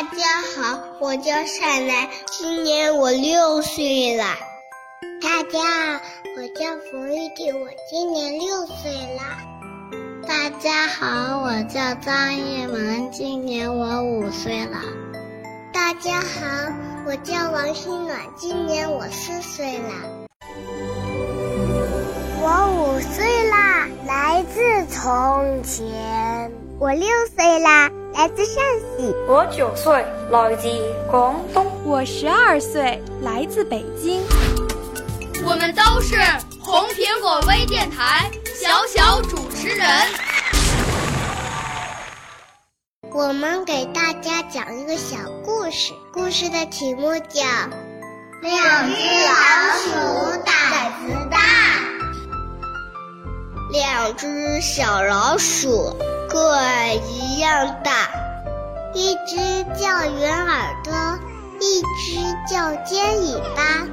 大家好，我叫善来，今年我六岁了。大家好，我叫冯玉婷，我今年六岁了。大家好，我叫张一萌，今年我五岁了。大家好，我叫王新暖，今年我四岁了。我五岁啦，来自从前。我六岁啦，来自陕西。我九岁，来自广东。我十二岁，来自北京。我们都是红苹果微电台小小主持人。我们给大家讲一个小故事，故事的题目叫《两只老鼠胆子大》。两只小老鼠个儿一样大，一只叫圆耳朵，一只叫尖尾巴。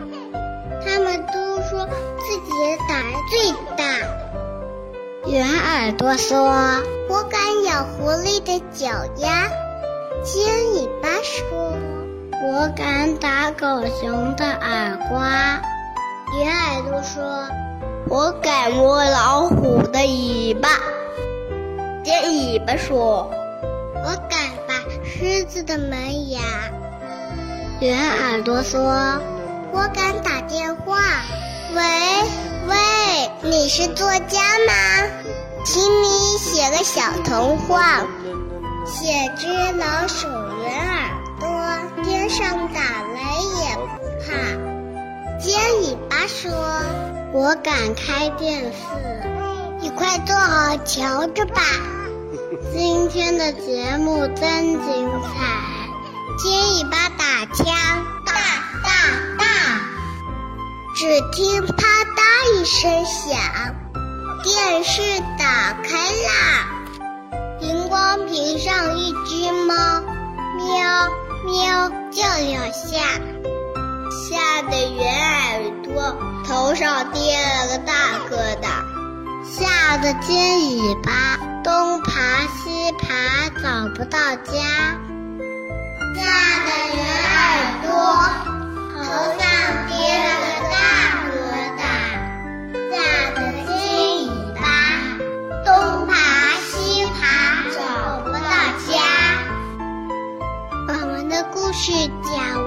他们都说自己的胆最大。圆耳朵说：“我敢咬狐狸的脚丫。”尖尾巴说：“我敢打狗熊的耳瓜。”圆耳朵说：“我敢摸老虎的尾巴。”尖尾巴说：“我敢拔狮子的门牙。”圆耳朵说。我敢打电话，喂喂，你是作家吗？请你写个小童话，写只老鼠圆耳朵，天上打雷也不怕。尖尾巴说：“我敢开电视，你快坐好瞧着吧。”今天的节目真精彩，尖尾巴打枪，大大。只听啪嗒一声响，电视打开啦。荧光屏上一只猫，喵喵叫两下，吓得圆耳朵头上跌了个大疙瘩，吓得尖尾巴东爬西爬找不到家。吓得圆耳朵头上跌了个大疙瘩吓得尖尾巴东爬西爬找不到家。我们的故事讲